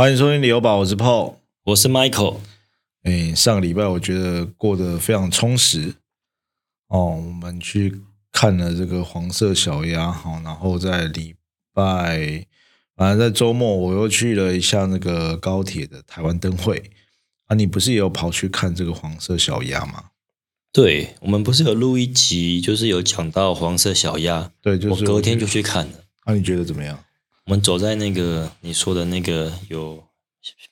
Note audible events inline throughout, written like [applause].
欢迎收听旅游宝，我是 Paul。我是 Michael。哎，上个礼拜我觉得过得非常充实哦。我们去看了这个黄色小鸭，好，然后在礼拜，反正在周末我又去了一下那个高铁的台湾灯会啊。你不是也有跑去看这个黄色小鸭吗？对，我们不是有录一集，就是有讲到黄色小鸭。对，就是我隔天就去看了。那你觉得怎么样？我们走在那个你说的那个有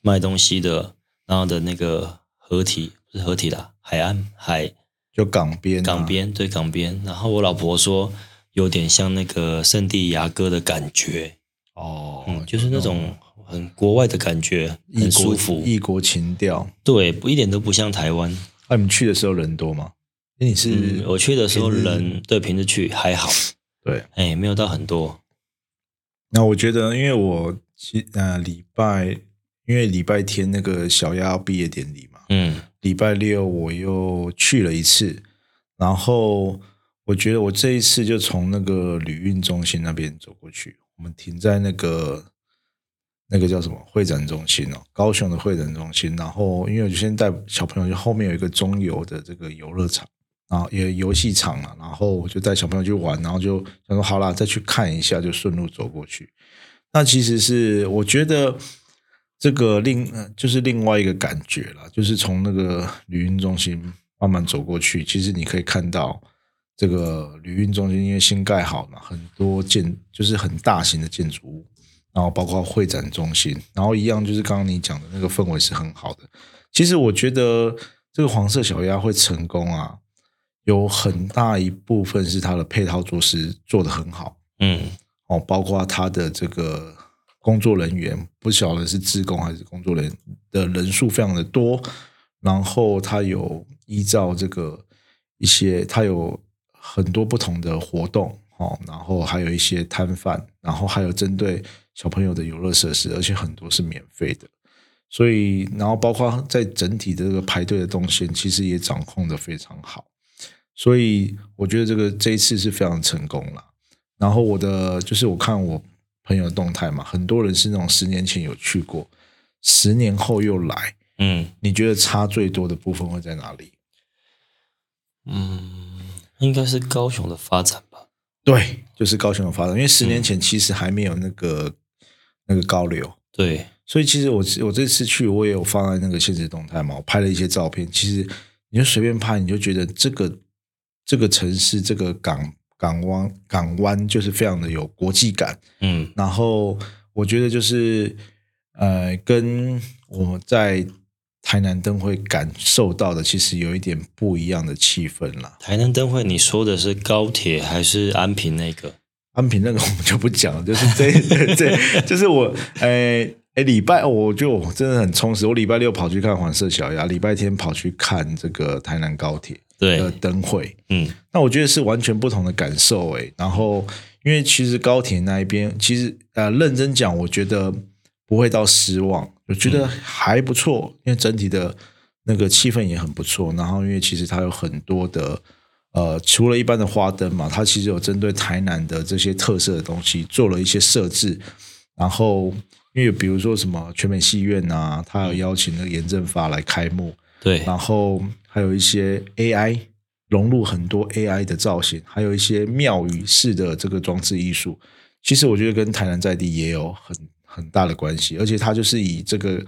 卖东西的，然后的那个合体不是合体的海岸海，就港边港边对港边。然后我老婆说有点像那个圣地牙哥的感觉哦，嗯，就是那种很国外的感觉，很舒服，异国情调。对，不一点都不像台湾。那你们去的时候人多吗？你是我去的时候人对平时去还好，对，哎，没有到很多。那我觉得，因为我其呃礼拜，因为礼拜天那个小鸭毕业典礼嘛，嗯，礼拜六我又去了一次，然后我觉得我这一次就从那个旅运中心那边走过去，我们停在那个那个叫什么会展中心哦，高雄的会展中心，然后因为我就先带小朋友，就后面有一个中游的这个游乐场。然后也游戏场了，然后我就带小朋友去玩，然后就想说好啦，再去看一下，就顺路走过去。那其实是我觉得这个另就是另外一个感觉了，就是从那个旅运中心慢慢走过去，其实你可以看到这个旅运中心因为新盖好嘛，很多建就是很大型的建筑物，然后包括会展中心，然后一样就是刚刚你讲的那个氛围是很好的。其实我觉得这个黄色小鸭会成功啊。有很大一部分是它的配套措施做得很好，嗯，哦，包括它的这个工作人员，不晓得是职工还是工作人员的人数非常的多，然后它有依照这个一些，它有很多不同的活动，哦，然后还有一些摊贩，然后还有针对小朋友的游乐设施，而且很多是免费的，所以，然后包括在整体的这个排队的动线，其实也掌控的非常好。所以我觉得这个这一次是非常成功了。然后我的就是我看我朋友的动态嘛，很多人是那种十年前有去过，十年后又来。嗯，你觉得差最多的部分会在哪里？嗯，应该是高雄的发展吧。对，就是高雄的发展，因为十年前其实还没有那个那个高流。对，所以其实我我这次去我也有放在那个现实动态嘛，我拍了一些照片。其实你就随便拍，你就觉得这个。这个城市，这个港港湾港湾就是非常的有国际感，嗯，然后我觉得就是呃，跟我在台南灯会感受到的其实有一点不一样的气氛啦。台南灯会，你说的是高铁还是安平那个？安平那个我们就不讲，就是这 [laughs] 这，就是我诶。哎，礼拜我就真的很充实。我礼拜六跑去看黄色小鸭，礼拜天跑去看这个台南高铁的灯会。嗯，那我觉得是完全不同的感受。哎，然后因为其实高铁那一边，其实呃，认真讲，我觉得不会到失望，我觉得还不错。因为整体的那个气氛也很不错。然后因为其实它有很多的呃，除了一般的花灯嘛，它其实有针对台南的这些特色的东西做了一些设置，然后。因为比如说什么全美戏院啊，他有邀请那个严正发来开幕，对，然后还有一些 AI 融入很多 AI 的造型，还有一些庙宇式的这个装置艺术。其实我觉得跟台南在地也有很很大的关系，而且它就是以这个，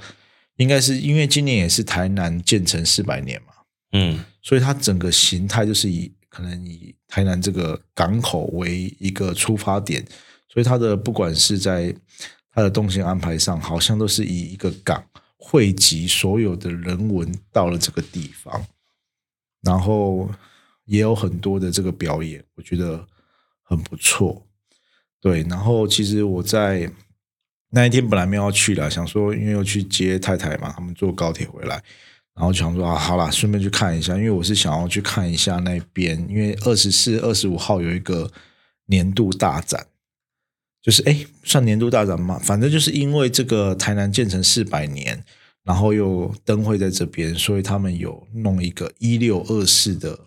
应该是因为今年也是台南建成四百年嘛，嗯，所以它整个形态就是以可能以台南这个港口为一个出发点，所以它的不管是在它的动线安排上，好像都是以一个港汇集所有的人文到了这个地方，然后也有很多的这个表演，我觉得很不错。对，然后其实我在那一天本来没有要去了，想说因为要去接太太嘛，他们坐高铁回来，然后想说啊，好啦，顺便去看一下，因为我是想要去看一下那边，因为二十四、二十五号有一个年度大展。就是哎，算年度大展嘛，反正就是因为这个台南建成四百年，然后又灯会在这边，所以他们有弄一个一六二四的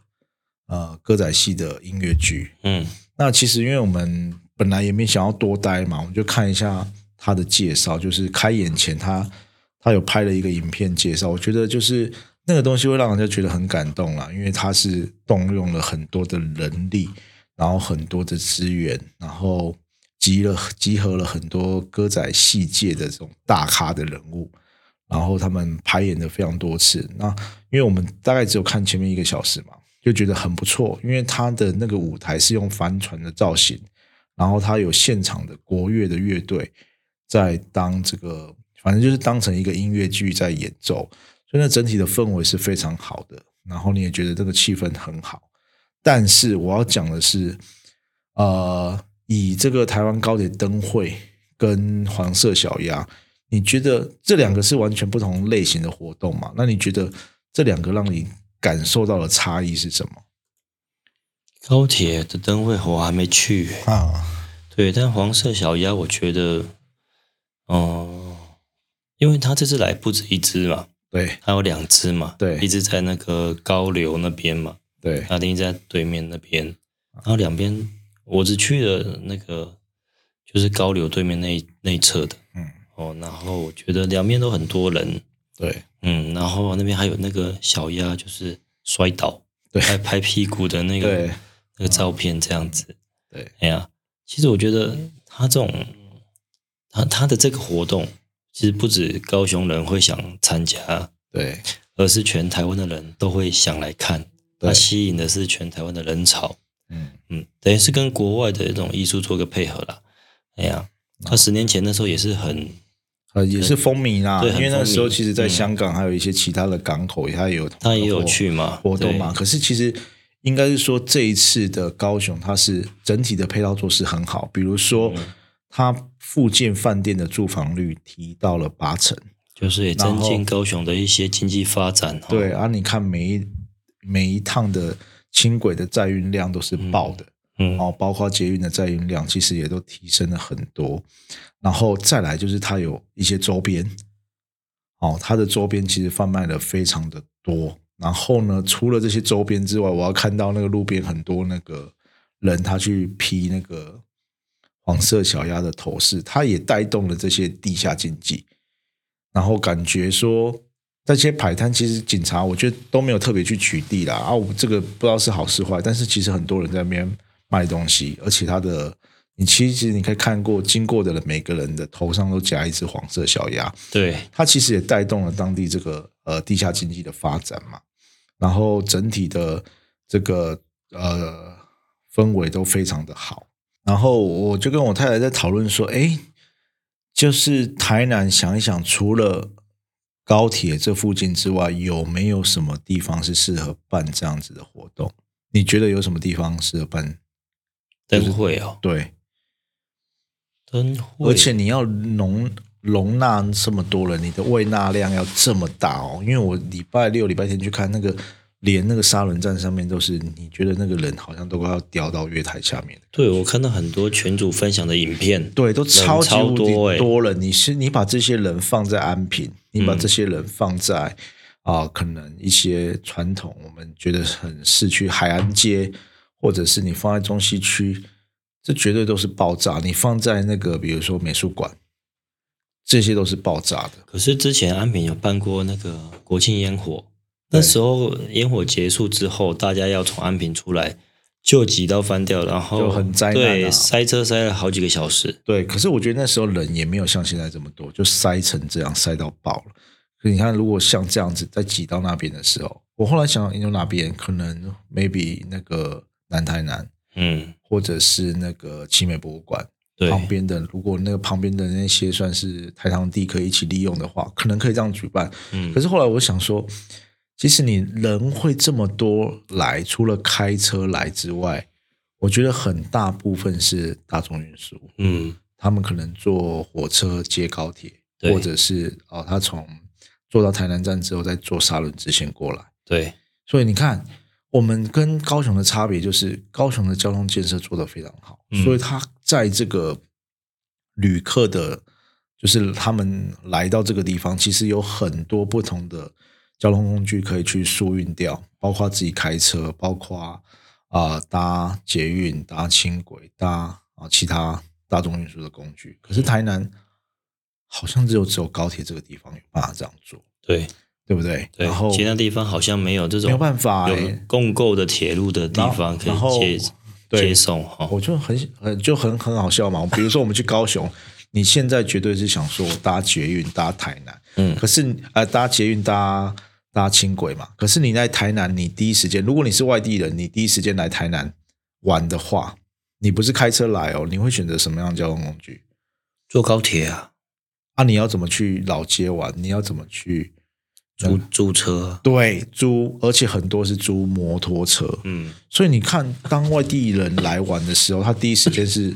呃歌仔戏的音乐剧。嗯，那其实因为我们本来也没想要多待嘛，我们就看一下他的介绍，就是开演前他他有拍了一个影片介绍，我觉得就是那个东西会让人家觉得很感动啦，因为他是动用了很多的人力，然后很多的资源，然后集了集合了很多歌仔戏界的这种大咖的人物，然后他们排演的非常多次。那因为我们大概只有看前面一个小时嘛，就觉得很不错，因为他的那个舞台是用帆船的造型。然后他有现场的国乐的乐队在当这个，反正就是当成一个音乐剧在演奏，所以那整体的氛围是非常好的。然后你也觉得这个气氛很好。但是我要讲的是，呃，以这个台湾高铁灯会跟黄色小鸭，你觉得这两个是完全不同类型的活动嘛？那你觉得这两个让你感受到的差异是什么？高铁的灯会我还没去。啊，对，但黄色小鸭我觉得，哦，因为他这次来不止一只嘛，对，还有两只嘛，对，一只在那个高流那边嘛，对，另一在对面那边，然后两边我只去了那个就是高流对面那那一侧的，嗯，哦，然后我觉得两边都很多人，对，嗯，然后那边还有那个小鸭就是摔倒，对，拍拍屁股的那个。那个照片这样子，对，哎呀，其实我觉得他这种，他他的这个活动，其实不止高雄人会想参加，对，而是全台湾的人都会想来看，他吸引的是全台湾的人潮，嗯。嗯，等于是跟国外的一种艺术做个配合啦。哎呀，他十年前那时候也是很，呃，也是风靡啦，因为那时候其实，在香港还有一些其他的港口，它也有它也有去嘛活动嘛，可是其实。应该是说这一次的高雄，它是整体的配套措施很好。比如说，它附近饭店的住房率提到了八成，就是也增进高雄的一些经济发展。对啊，你看每一每一趟的轻轨的载运量都是爆的，嗯，哦，包括捷运的载运量其实也都提升了很多。然后再来就是它有一些周边，哦，它的周边其实贩卖的非常的多。然后呢，除了这些周边之外，我要看到那个路边很多那个人，他去批那个黄色小鸭的头饰，他也带动了这些地下经济。然后感觉说，这些摆摊其实警察我觉得都没有特别去取缔啦。啊，我这个不知道是好是坏，但是其实很多人在那边卖东西，而且他的你其实你可以看过经过的人，每个人的头上都夹一只黄色小鸭，对，它其实也带动了当地这个。呃，地下经济的发展嘛，然后整体的这个呃氛围都非常的好。然后我就跟我太太在讨论说，哎，就是台南想一想，除了高铁这附近之外，有没有什么地方是适合办这样子的活动？你觉得有什么地方适合办灯会啊？对，而且你要容。容纳这么多人，你的胃纳量要这么大哦。因为我礼拜六、礼拜天去看那个，连那个沙轮站上面都是，你觉得那个人好像都快要掉到月台下面。对，我看到很多群主分享的影片，对，都超级无敌多了。你是你把这些人放在安平，你把这些人放在啊，可能一些传统我们觉得很市区海岸街，或者是你放在中西区，这绝对都是爆炸。你放在那个比如说美术馆。这些都是爆炸的。可是之前安平有办过那个国庆烟火，那时候烟火结束之后，大家要从安平出来，就挤到翻掉，然后就很灾难，对，塞车塞了好几个小时。对，可是我觉得那时候人也没有像现在这么多，就塞成这样，塞到爆了。可你看，如果像这样子再挤到那边的时候，我后来想，有哪边可能 maybe 那个南台南，嗯，或者是那个奇美博物馆。旁边的，如果那个旁边的那些算是台糖地可以一起利用的话，可能可以这样举办。嗯，可是后来我想说，其实你人会这么多来，除了开车来之外，我觉得很大部分是大众运输。嗯，他们可能坐火车接高铁，或者是哦，他从坐到台南站之后再坐沙轮直线过来。对，所以你看。我们跟高雄的差别就是，高雄的交通建设做得非常好，所以他在这个旅客的，就是他们来到这个地方，其实有很多不同的交通工具可以去疏运掉，包括自己开车，包括啊搭捷运、搭轻轨、搭啊其他大众运输的工具。可是台南好像只有只有高铁这个地方有办法这样做，对对不对？对，然后其他地方好像没有这种没有办法有欸共购的铁路的地方可然后以接对接送哈。我就很很就很很好笑嘛。比如说我们去高雄，[laughs] 你现在绝对是想说搭捷运搭台南，嗯可是呃搭捷运搭搭轻轨嘛，可是你在台南，你第一时间，如果你是外地人，你第一时间来台南玩的话，你不是开车来哦，你会选择什么样的交通工具？坐高铁啊，啊，你要怎么去老街玩？你要怎么去？租租车啊，对，租，而且很多是租摩托车。嗯，所以你看，当外地人来玩的时候，他第一时间是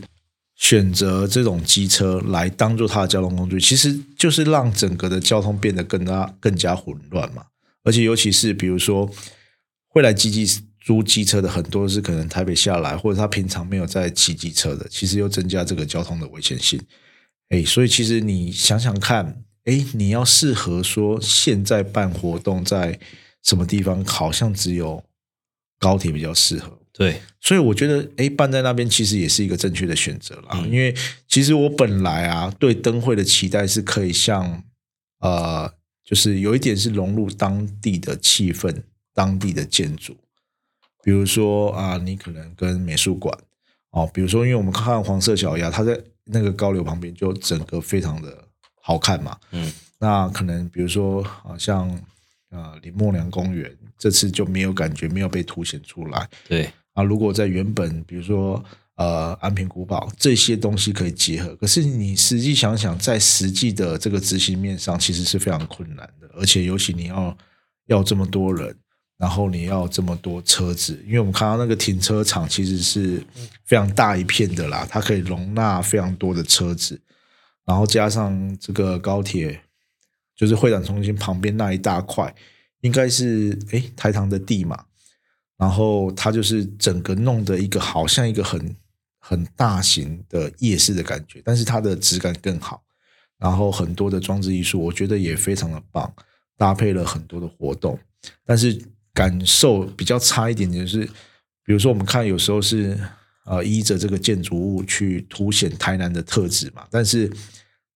选择这种机车来当做他的交通工具，其实就是让整个的交通变得更加更加混乱嘛。而且尤其是比如说会来机机租机车的很多是可能台北下来，或者他平常没有在骑机车的，其实又增加这个交通的危险性。哎，所以其实你想想看，哎，你要适合说现在办活动在什么地方，好像只有高铁比较适合。对，所以我觉得，哎，办在那边其实也是一个正确的选择啦。嗯因为其实我本来啊对灯会的期待是可以像呃，就是有一点是融入当地的气氛、当地的建筑，比如说啊，你可能跟美术馆哦，比如说，因为我们看黄色小鸭，它在那个高流旁边，就整个非常的好看嘛。嗯，那可能比如说啊，像呃林默娘公园，这次就没有感觉，没有被凸显出来。对，啊，如果在原本比如说呃安平古堡这些东西可以结合，可是你实际想想，在实际的这个执行面上，其实是非常困难的，而且尤其你要要这么多人，然后你要这么多车子，因为我们看到那个停车场其实是非常大一片的啦，它可以容纳非常多的车子，然后加上这个高铁，就是会展中心旁边那一大块，应该是诶台糖的地嘛。然后它就是整个弄的一个好像一个很很大型的夜市的感觉，但是它的质感更好。然后很多的装置艺术，我觉得也非常的棒，搭配了很多的活动。但是感受比较差一点点，就是比如说我们看有时候是呃依着这个建筑物去凸显台南的特质嘛，但是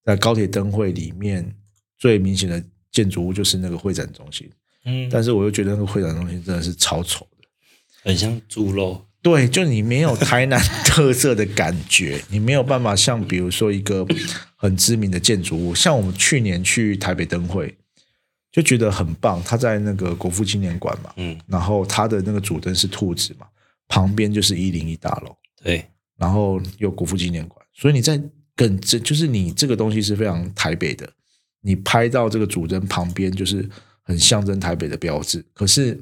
在高铁灯会里面最明显的建筑物就是那个会展中心，嗯，但是我又觉得那个会展中心真的是超丑的。很像猪肉，对，就你没有台南特色的感觉，你没有办法像比如说一个很知名的建筑物，像我们去年去台北灯会，就觉得很棒。它在那个国父纪念馆嘛，嗯，然后它的那个主灯是兔子嘛，旁边就是一零一大楼，对，然后有国父纪念馆，所以你在更这就是你这个东西是非常台北的，你拍到这个主灯旁边就是很象征台北的标志，可是，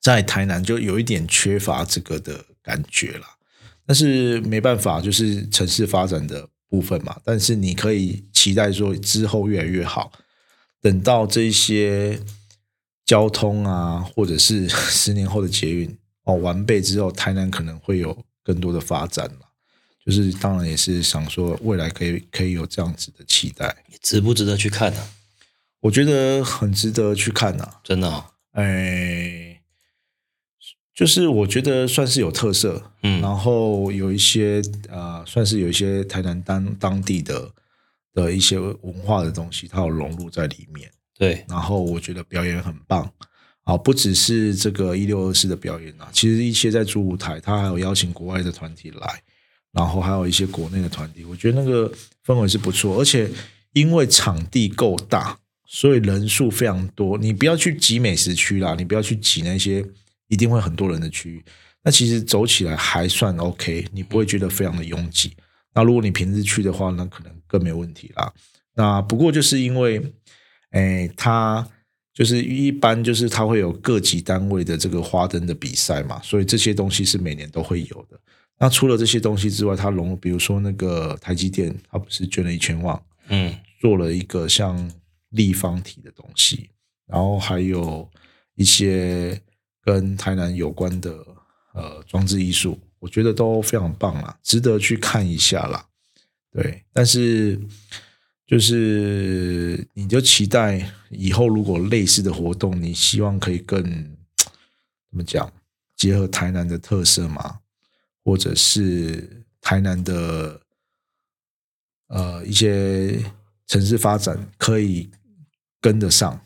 在台南就有一点缺乏这个的感觉啦。但是没办法，就是城市发展的部分嘛。但是你可以期待说之后越来越好，等到这些交通啊，或者是 [laughs] 十年后的捷运哦完备之后，台南可能会有更多的发展嘛。就是当然也是想说未来可以可以有这样子的期待，值不值得去看呢？我觉得很值得去看呐、真的哦，哎，就是我觉得算是有特色，嗯然后有一些呃，算是有一些台南当当地的的一些文化的东西，它有融入在里面。对，然后我觉得表演很棒不只是这个一六二四的表演啊，其实一些在主舞台，他还有邀请国外的团体来，然后还有一些国内的团体，我觉得那个氛围是不错，而且因为场地够大，所以人数非常多。你不要去挤美食区啦，你不要去挤那些一定会很多人的区域，那其实走起来还算 OK，你不会觉得非常的拥挤。那如果你平日去的话，那可能更没问题啦。那不过就是因为，哎，他就是一般就是它会有各级单位的这个花灯的比赛嘛，所以这些东西是每年都会有的。那除了这些东西之外，它融入，比如说那个台积电，它不是捐了一千万，嗯，做了一个像立方体的东西，然后还有一些跟台南有关的呃装置艺术，我觉得都非常棒啦，值得去看一下啦。对，但是就是你就期待以后如果类似的活动，你希望可以更怎么讲，结合台南的特色嘛，或者是台南的呃一些城市发展可以跟得上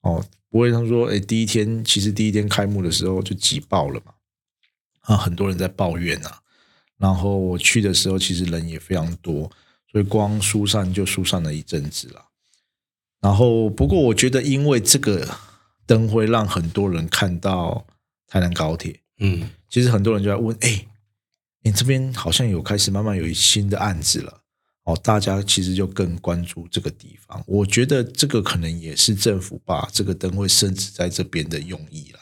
哦，不会像说，哎，第一天其实第一天开幕的时候就挤爆了嘛，啊，很多人在抱怨呐。然后我去的时候，其实人也非常多，所以光疏散就疏散了一阵子了。然后不过我觉得，因为这个灯会让很多人看到台南高铁，嗯，其实很多人就在问，哎，你这边好像有开始慢慢有新的案子了。哦，大家其实就更关注这个地方。我觉得这个可能也是政府把这个灯会升值在这边的用意了。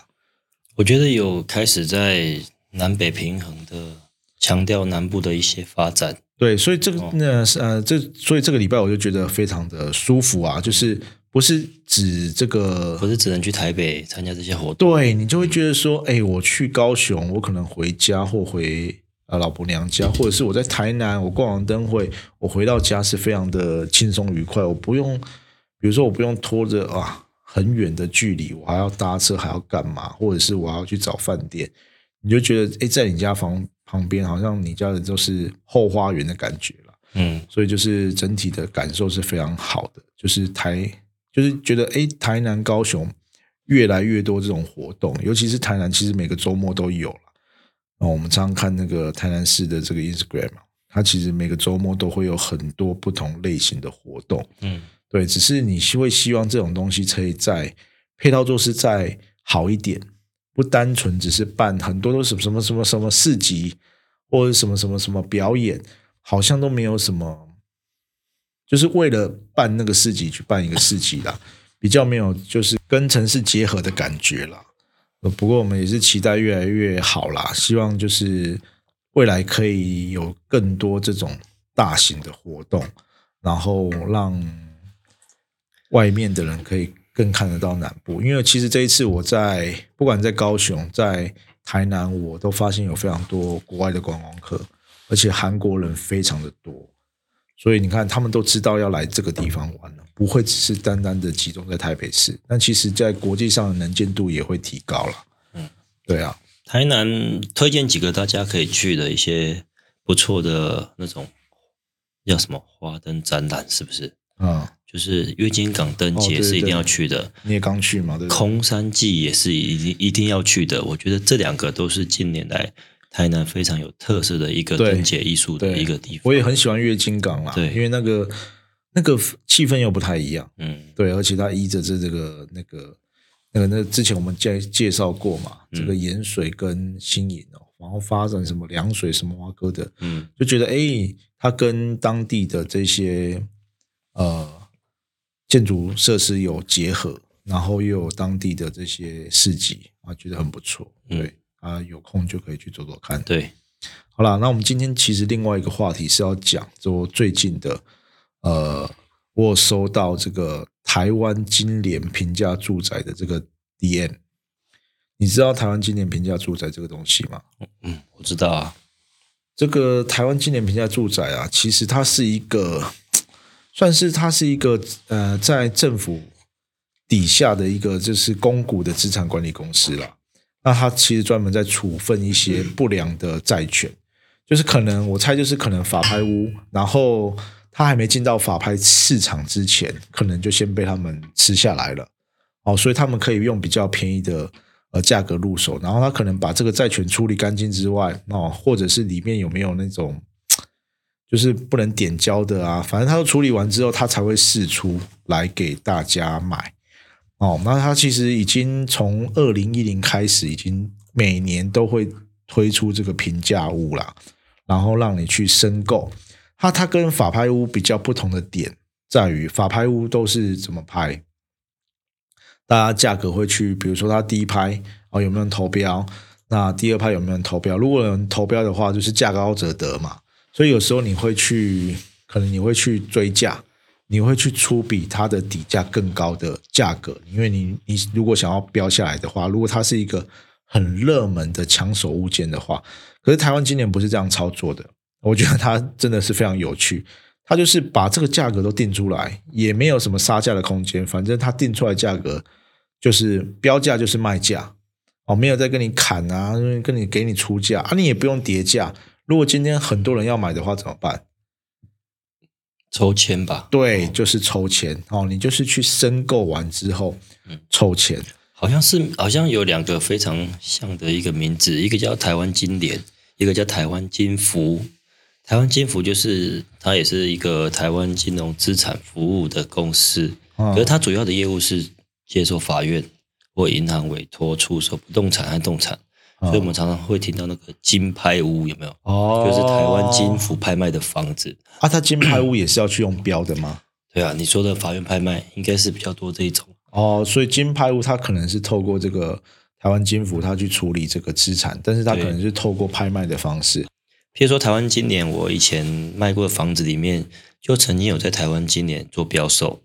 我觉得有开始在南北平衡的强调南部的一些发展。对，所以这个那呃，这所以这个礼拜我就觉得非常的舒服啊，就是不是指这个，不是只能去台北参加这些活动，对你就会觉得说，哎，我去高雄，我可能回家或回。啊，老婆娘家，或者是我在台南，我逛完灯会，我回到家是非常的轻松愉快。我不用，比如说我不用拖着啊很远的距离，我还要搭车，还要干嘛？或者是我要去找饭店，你就觉得哎，在你家房旁边，好像你家的都是后花园的感觉了。嗯，所以就是整体的感受是非常好的。就是台，就是觉得哎，台南、高雄越来越多这种活动，尤其是台南，其实每个周末都有了。哦，我们常常看那个台南市的这个 Instagram 它其实每个周末都会有很多不同类型的活动。嗯，对，只是你会希望这种东西可以在配套做是再好一点，不单纯只是办很多都是什么什么什么市集或者什么什么什么表演，好像都没有什么，就是为了办那个市集去办一个市集啦，比较没有就是跟城市结合的感觉啦。不过我们也是期待越来越好啦，希望就是未来可以有更多这种大型的活动，然后让外面的人可以更看得到南部。因为其实这一次我在不管在高雄、在台南，我都发现有非常多国外的观光客，而且韩国人非常的多。所以你看，他们都知道要来这个地方玩了，不会只是单单的集中在台北市。但其实，在国际上的能见度也会提高了。嗯，对啊。台南推荐几个大家可以去的一些不错的那种叫什么花灯展览，是不是？嗯，就是月金港灯节是一定要去的。你也刚去嘛？对。空山祭也是一定一定要去的。我觉得这两个都是近年来。台南非常有特色的一个灯节艺术的一个地方，我也很喜欢月金港啦，对，因为那个那个气氛又不太一样，嗯，对，而且它依着这这个那个那个那之前我们介介绍过嘛，这个盐水跟新营哦，然后发展什么凉水什么蛙哥的，嗯，就觉得哎，它跟当地的这些呃建筑设施有结合，然后又有当地的这些市集啊，觉得很不错，对。啊，有空就可以去走走看。对，好了，那我们今天其实另外一个话题是要讲，就最近的，呃，我收到这个台湾金联平价住宅的这个 DM，你知道台湾金联平价住宅这个东西吗？嗯，我知道啊。这个台湾金联平价住宅啊，其实它是一个，算是它是一个呃，在政府底下的一个就是公股的资产管理公司了。那他其实专门在处分一些不良的债权，就是可能我猜就是可能法拍屋，然后他还没进到法拍市场之前，可能就先被他们吃下来了，哦，所以他们可以用比较便宜的呃价格入手，然后他可能把这个债权处理干净之外，哦，或者是里面有没有那种就是不能点交的啊，反正他都处理完之后，他才会释出来给大家买。哦，那他其实已经从二零一零开始，已经每年都会推出这个平价屋啦，然后让你去申购。它它跟法拍屋比较不同的点在于，法拍屋都是怎么拍？大家价格会去，比如说他第一拍哦有没有人投标？那第二拍有没有人投标？如果有人投标的话，就是价高者得嘛。所以有时候你会去，可能你会去追价。你会去出比它的底价更高的价格，因为你你如果想要标下来的话，如果它是一个很热门的抢手物件的话，可是台湾今年不是这样操作的，我觉得它真的是非常有趣，它就是把这个价格都定出来，也没有什么杀价的空间，反正它定出来价格就是标价就是卖价，哦，没有再跟你砍啊，跟你给你出价啊，你也不用叠价，如果今天很多人要买的话怎么办？抽签吧？对，就是抽签哦，你就是去申购完之后，嗯，抽签，好像是好像有两个非常像的一个名字，一个叫台湾金联，一个叫台湾金福。台湾金福就是它也是一个台湾金融资产服务的公司，可是它主要的业务是接受法院或银行委托出售不动产和动产，所以我们常常会听到那个金拍屋有没有？哦，就是台湾金府拍卖的房子啊。它金拍屋也是要去用标的吗？[clears throat] 对啊，你说的法院拍卖应该是比较多这一种哦。所以金拍屋它可能是透过这个台湾金服它去处理这个资产，但是它可能是透过拍卖的方式。譬如说，台湾今年我以前卖过的房子里面，就曾经有在台湾今年做标售。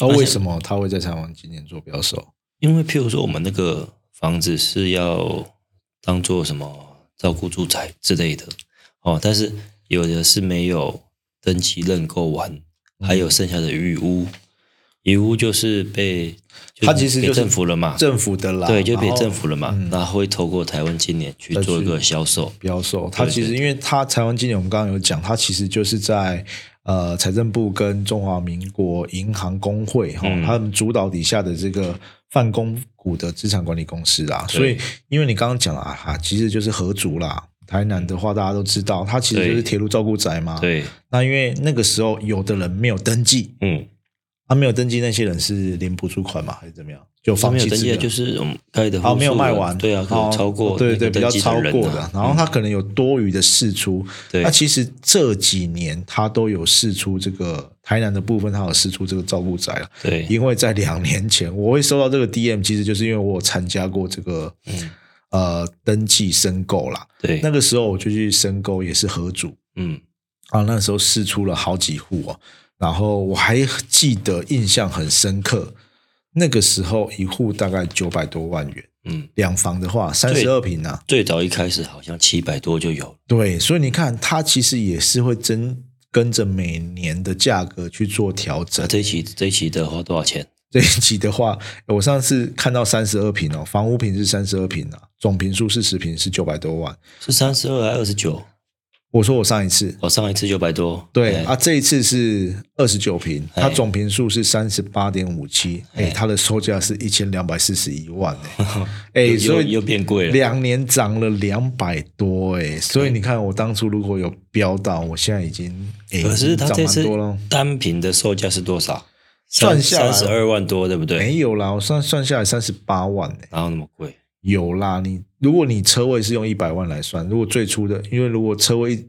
那为什么他会在台湾今年做标售？因为譬如说，我们那个房子是要当做什么照顾住宅之类的。哦，但是有的是没有登记认购完，还有剩下的余屋。余屋就是被，它其实就是政府了嘛，政府的啦，对，就被政府了嘛，那会透过台湾今年去做一个销售。标售。它其实因为它台湾今年我们刚刚有讲，它其实就是在呃财政部跟中华民国银行工会哈，他们主导底下的这个泛公股的资产管理公司啦。所以因为你刚刚讲了啊，哈，其实就是合租啦。台南的话大家都知道，它其实就是铁路照顾宅嘛。对，那因为那个时候有的人没有登记，嗯。他没有登记，那些人是领补助款嘛，还是怎么样？就放弃登记，就是盖的，哦，没有卖完，对啊，超过，对对，比较超过的。然后他可能有多余的试出，那其实这几年他都有试出这个台南的部分，他有试出这个照顾宅了。对，因为在两年前我会收到这个 DM，其实就是因为我有参加过这个呃登记申购啦。对，那个时候我就去申购，也是合组，嗯，啊，那时候试出了好几户哦。然后我还记得印象很深刻，那个时候一户大概九百多万元，嗯，两房的话三十二平啊，最早一开始好像七百多就有。对，所以你看，它其实也是会跟跟着每年的价格去做调整。这一期这一期的话多少钱？[laughs] 这一期的话，我上次看到三十二平哦，房屋平是三十二平啊，总平数四十平是九百多万，是三十二还是二十九？我说我上一次，我上一次九百多，对啊，这一次是二十九平，它总平数是三十八点五七，哎，它的售价是一千两百四十一万，哎，[laughs] 所以又变贵了，两年涨了两百多，哎，所以你看我当初如果有标到，我现在已经，可是它这次单品的售价是多少？算下三十二万多，对不对？没有啦，我算算下来三十八万，哎，哪有那么贵？有啦，你如果你车位是用一百万来算，如果最初的，因为如果车位，因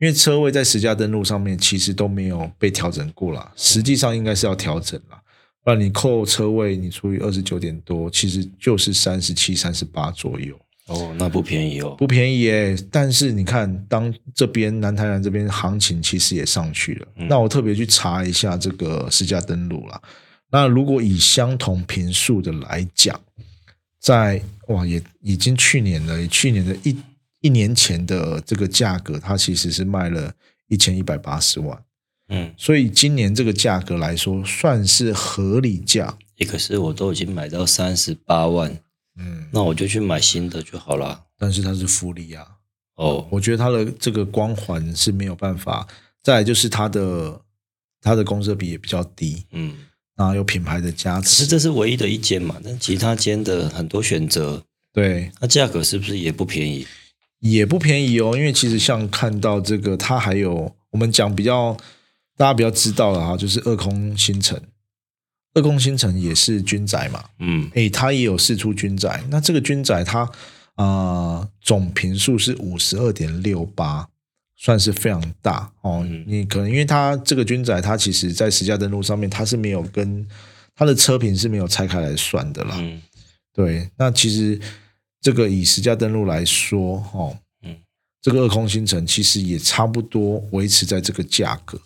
为车位在实价登录上面其实都没有被调整过啦，实际上应该是要调整啦。不然你扣车位，你除以二十九点多，其实就是三十七、三十八左右。哦，那不便宜哦，不便宜耶。但是你看，当这边南台南这边行情其实也上去了，那我特别去查一下这个实价登录啦。那如果以相同平数的来讲，在哇，也已经去年了，去年的一一年前的这个价格，它其实是卖了一千一百八十万，嗯，所以今年这个价格来说，算是合理价。可是我都已经买到三十八万，嗯，那我就去买新的就好了。但是它是福利啊，哦，我觉得它的这个光环是没有办法。再来就是它的它的公设比也比较低，嗯。然后有品牌的加持，是这是唯一的一间嘛？那其他间的很多选择，对，那价格是不是也不便宜？也不便宜哦，因为其实像看到这个，它还有我们讲比较大家比较知道的哈，就是二空新城，二空新城也是军宅嘛，嗯，诶，它也有四出军宅，那这个军宅它啊总平数是五十二点六八。算是非常大哦，你可能因为它这个军仔，它其实在实价登录上面，它是没有跟它的车品是没有拆开来算的啦。嗯，对，那其实这个以实价登录来说，哦，嗯，这个二空星城其实也差不多维持在这个价格，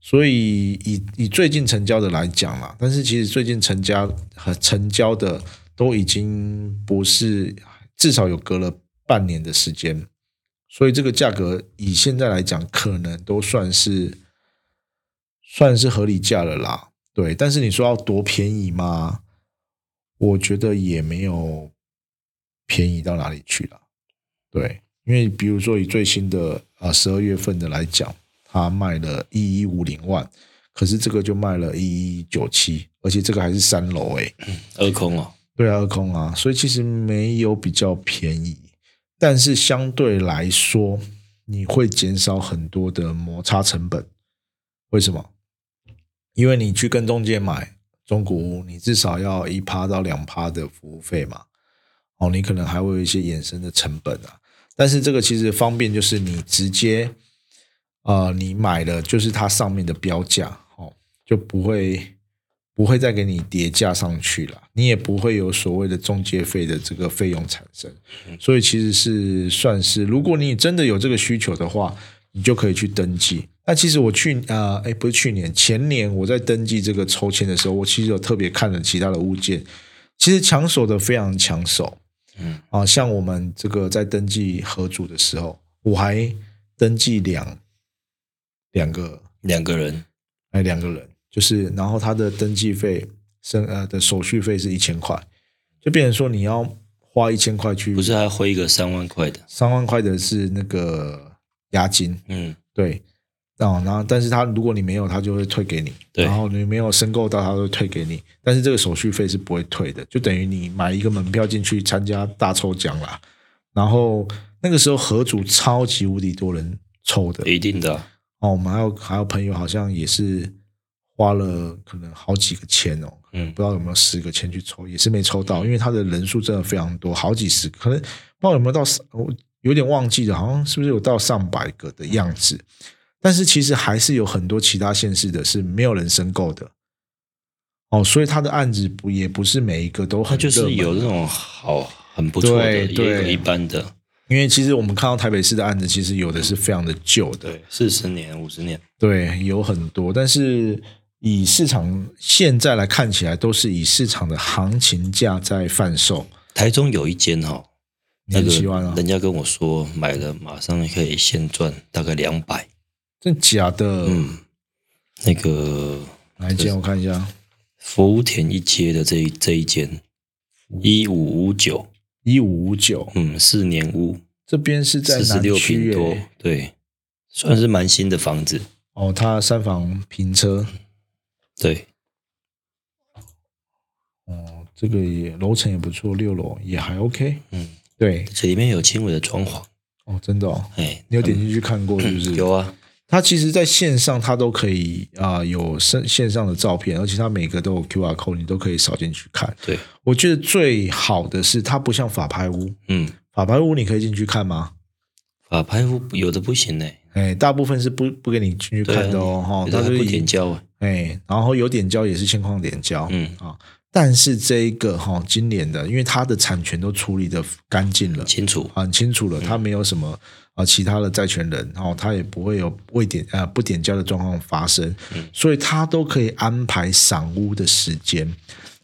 所以以以最近成交的来讲啦，但是其实最近成交和成交的都已经不是至少有隔了半年的时间。所以这个价格以现在来讲，可能都算是算是合理价了啦。对，但是你说要多便宜吗？我觉得也没有便宜到哪里去了。对，因为比如说以最新的啊十二月份的来讲，它卖了一一五零万，可是这个就卖了一一九七，而且这个还是三楼诶，二空哦，对啊，二空啊，所以其实没有比较便宜，但是相对来说你会减少很多的摩擦成本，为什么？因为你去跟中介买中古屋，你至少要一趴到两趴的服务费嘛，哦，你可能还会有一些衍生的成本啊。但是这个其实方便，就是你直接，呃，你买的就是它上面的标价，哦，就不会不会再给你叠加上去了，你也不会有所谓的中介费的这个费用产生。所以其实是算是，如果你真的有这个需求的话，你就可以去登记。那其实我去啊，哎，不是去年，前年我在登记这个抽签的时候，我其实有特别看了其他的物件，其实抢手的非常抢手，嗯啊，像我们这个在登记合组的时候，我还登记两两个两个人，哎，两个人，就是然后他的登记费生呃的手续费是一千块，就变成说你要花一千块去，不是还汇一个三万块的，三万块的是那个押金，嗯，对。哦，然后但是他如果你没有，他就会退给你。对，然后你没有申购到，他会退给你。但是这个手续费是不会退的，就等于你买一个门票进去参加大抽奖啦。然后那个时候合组超级无敌多人抽的，一定的。哦，我们还有还有朋友好像也是花了可能好几个签哦，嗯，不知道有没有十个签去抽，也是没抽到，因为他的人数真的非常多，好几十，可能不知道有没有到，我有点忘记了，好像是不是有到上百个的样子。但是其实还是有很多其他县市的是没有人申购的，哦，所以他的案子不也不是每一个都很，就是有那种好很不错的，也有一般的。因为其实我们看到台北市的案子，其实有的是非常的旧的，四十年、五十年，对，有很多。但是以市场现在来看起来，都是以市场的行情价在贩售。台中有一间哈，那个啊，人家跟我说买了马上可以现赚大概两百。真假的？嗯，那个哪一间？我看一下，福田一街的这一这一间，一五五九，一五五九，嗯，四年屋，这边是在四十六平多，对，算是蛮新的房子。哦，它三房平车，对。哦，这个也楼层也不错，六楼也还 OK。嗯，对，这里面有轻微的装潢。哦，真的哦，哎，你有点进去看过是不是？有啊。它其实在线上，它都可以啊，有线线上的照片，而且它每个都有 Q R code，你都可以扫进去看。对，我觉得最好的是它不像法拍屋，嗯，法拍屋你可以进去看吗？法拍屋有的不行呢，哎，大部分是不不给你进去看的哦，哈，它是点胶，哎，然后有点胶也是现况点胶，嗯啊，但是这一个哈，今年的，因为它的产权都处理的干净了，清楚，很清楚了，它没有什么。啊，其他的债权人，然后他也不会有未点呃不点交的状况发生，所以他都可以安排赏屋的时间。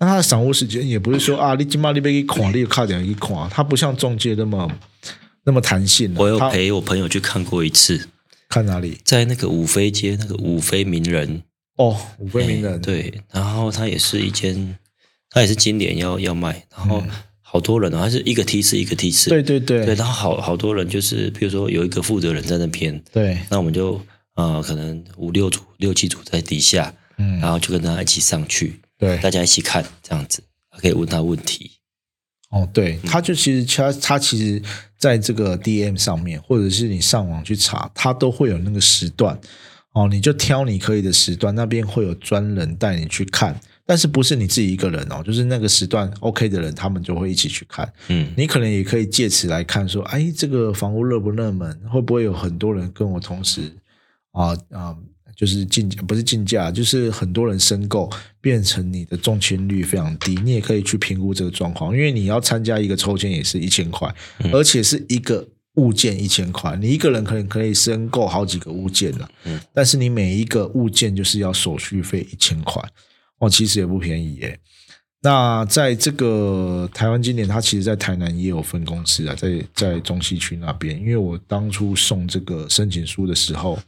那他的赏屋时间也不是说啊，你今嘛你被一垮，你卡点一垮，他不像中介那么那么弹性。我有陪我朋友去看过一次，看哪里？在那个五妃街那个五妃名人哦，五妃名人。对，然后他也是一间，他也是今年要要卖，然后。好多人哦，还是一个梯次一个梯次，对对对，对，然后好好多人，就是比如说有一个负责人在那边，对，那我们就呃可能五六组六七组在底下，嗯，然后就跟他一起上去，对，大家一起看这样子，可以问他问题。哦，对，他就其实他他其实在这个 DM 上面，或者是你上网去查，他都会有那个时段，哦，你就挑你可以的时段，那边会有专人带你去看。但是不是你自己一个人哦，就是那个时段 OK 的人，他们就会一起去看。嗯，你可能也可以借此来看，说，哎，这个房屋热不热门？会不会有很多人跟我同时啊啊，就是竞不是竞价，就是很多人申购，变成你的中签率非常低。你也可以去评估这个状况，因为你要参加一个抽签也是一千块，而且是一个物件一千块，你一个人可能可以申购好几个物件了。嗯，但是你每一个物件就是要手续费一千块。哦，其实也不便宜耶。那在这个台湾今年，它其实，在台南也有分公司啊，在在中西区那边。因为我当初送这个申请书的时候，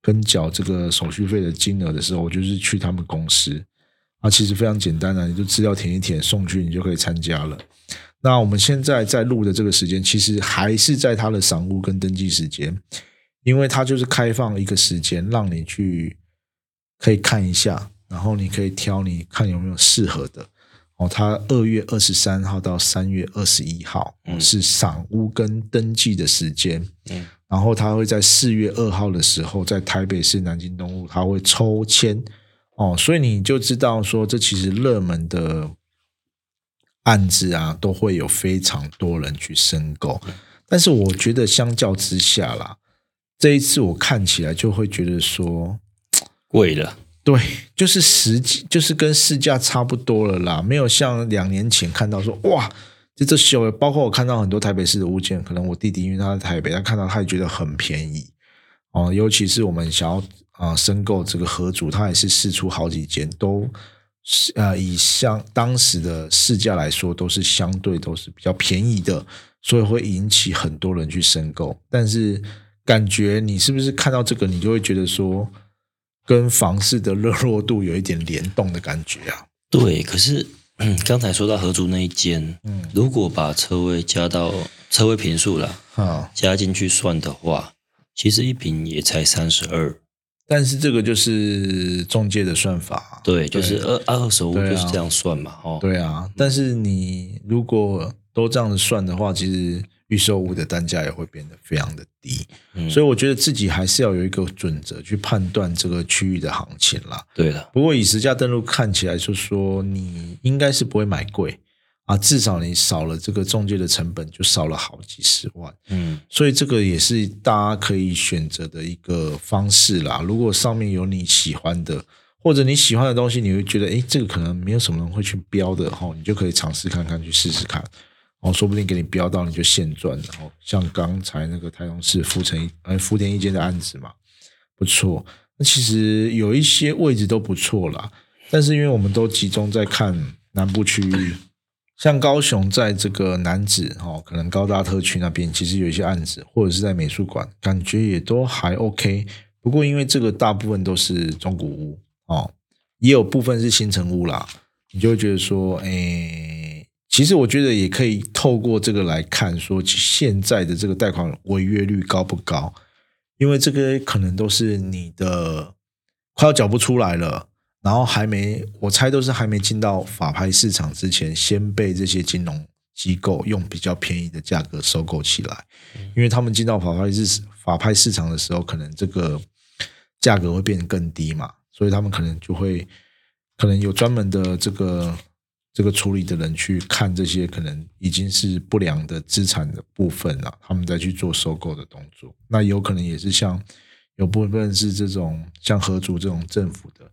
跟缴这个手续费的金额的时候，我就是去他们公司啊。其实非常简单啊，你就资料填一填，送去你就可以参加了。那我们现在在录的这个时间，其实还是在他的赏屋跟登记时间。因为它就是开放一个时间让你去可以看一下，然后你可以挑你看有没有适合的。哦，它二月二十三号到三月二十一号是赏屋跟登记的时间。嗯，然后它会在四月二号的时候，在台北市南京东路，它会抽签。哦，所以你就知道说，这其实热门的案子啊，都会有非常多人去申购。但是我觉得相较之下啦，这一次我看起来就会觉得说贵了。对，就是实际就是跟市价差不多了啦，没有像两年前看到说哇，这这修，包括我看到很多台北市的物件，可能我弟弟因为他在台北，他看到他也觉得很便宜哦，尤其是我们想要啊申购这个合组，他也是试出好几间，都是呃以相当时的市价来说，都是相对都是比较便宜的，所以会引起很多人去申购。但是感觉你是不是看到这个，你就会觉得说？跟房市的热络度有一点联动的感觉啊。对，可是刚才说到合租那一间，嗯，如果把车位加到车位平数了，啊，加进去算的话，其实一平也才三十二。但是这个就是中介的算法，对，就是二二手屋就是这样算嘛，哦，对啊。但是你如果都这样子算的话，其实。预售物的单价也会变得非常的低，所以我觉得自己还是要有一个准则去判断这个区域的行情啦。对的，不过以实价登录看起来，就说你应该是不会买贵啊，至少你少了这个中介的成本，就少了好几十万。嗯，所以这个也是大家可以选择的一个方式啦。如果上面有你喜欢的，或者你喜欢的东西，你会觉得哎，这个可能没有什么人会去标的哈，你就可以尝试看看，去试试看。哦，说不定给你标到你就现赚然后，像刚才那个台中市福城呃福田一间的案子嘛，不错。那其实有一些位置都不错啦，但是因为我们都集中在看南部区域，像高雄在这个南子哦，可能高大特区那边，其实有一些案子，或者是在美术馆，感觉也都还 OK。不过因为这个大部分都是中古屋哦，也有部分是新城屋啦，你就会觉得说，哎。其实我觉得也可以透过这个来看，说现在的这个贷款违约率高不高？因为这个可能都是你的快要缴不出来了，然后还没，我猜都是还没进到法拍市场之前，先被这些金融机构用比较便宜的价格收购起来。因为他们进到法拍市法拍市场的时候，可能这个价格会变得更低嘛，所以他们可能就会可能有专门的这个。这个处理的人去看这些可能已经是不良的资产的部分了，他们再去做收购的动作。那有可能也是像有部分是这种像合租这种政府的，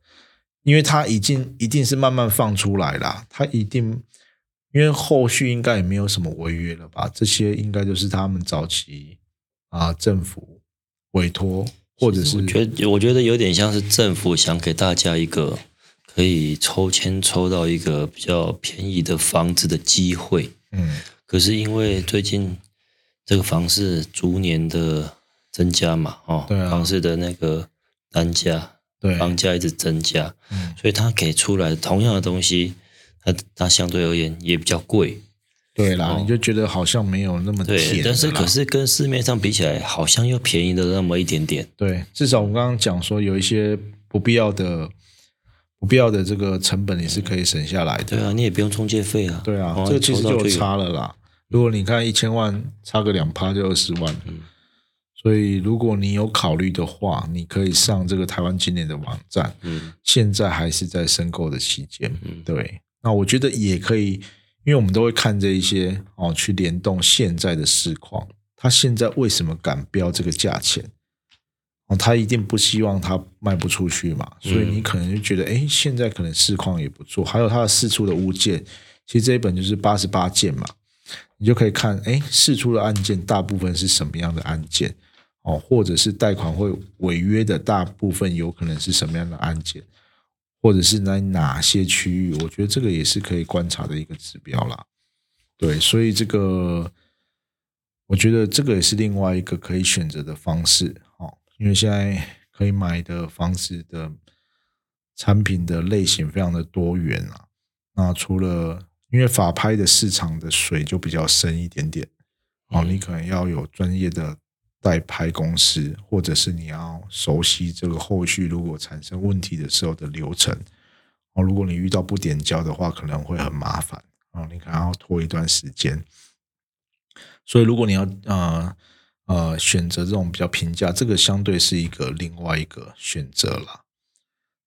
因为他已经一定是慢慢放出来了，他一定因为后续应该也没有什么违约了吧？这些应该就是他们早期啊政府委托或者是，我觉得我觉得有点像是政府想给大家一个。可以抽签抽到一个比较便宜的房子的机会，嗯，可是因为最近这个房市逐年的增加嘛，哦，对啊，房市的那个单价，对，房价一直增加，嗯，所以它给出来同样的东西，它它相对而言也比较贵，对啦，你就觉得好像没有那么对，但是可是跟市面上比起来，好像又便宜了那么一点点，对，至少我们刚刚讲说有一些不必要的。不必要的这个成本你是可以省下来的。对啊，你也不用中介费啊。对啊，这个其实就差了啦。如果你看一千万差个两趴就二十万，嗯，所以如果你有考虑的话，你可以上这个台湾今年的网站，嗯，现在还是在申购的期间，嗯，对。那我觉得也可以，因为我们都会看这一些哦，去联动现在的市况，他现在为什么敢标这个价钱？哦，他一定不希望他卖不出去嘛，所以你可能就觉得，哎，现在可能市况也不错。还有他的四出的物件，其实这一本就是八十八件嘛，你就可以看，哎，四出的案件大部分是什么样的案件？哦，或者是贷款会违约的大部分有可能是什么样的案件？或者是在哪些区域？我觉得这个也是可以观察的一个指标啦。对，所以这个，我觉得这个也是另外一个可以选择的方式哦。因为现在可以买的房子的产品的类型非常的多元啊，那除了因为法拍的市场的水就比较深一点点，哦，你可能要有专业的代拍公司，或者是你要熟悉这个后续如果产生问题的时候的流程。哦，如果你遇到不点交的话，可能会很麻烦哦，你可能要拖一段时间。所以，如果你要呃呃选择这种比较平价，这个相对是一个另外一个选择了，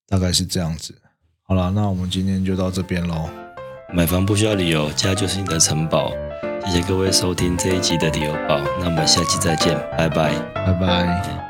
大概是这样子。好了，那我们今天就到这边喽。买房不需要理由，家就是你的城堡。谢谢各位收听这一集的旅游宝，那我们下期再见，拜拜，拜拜。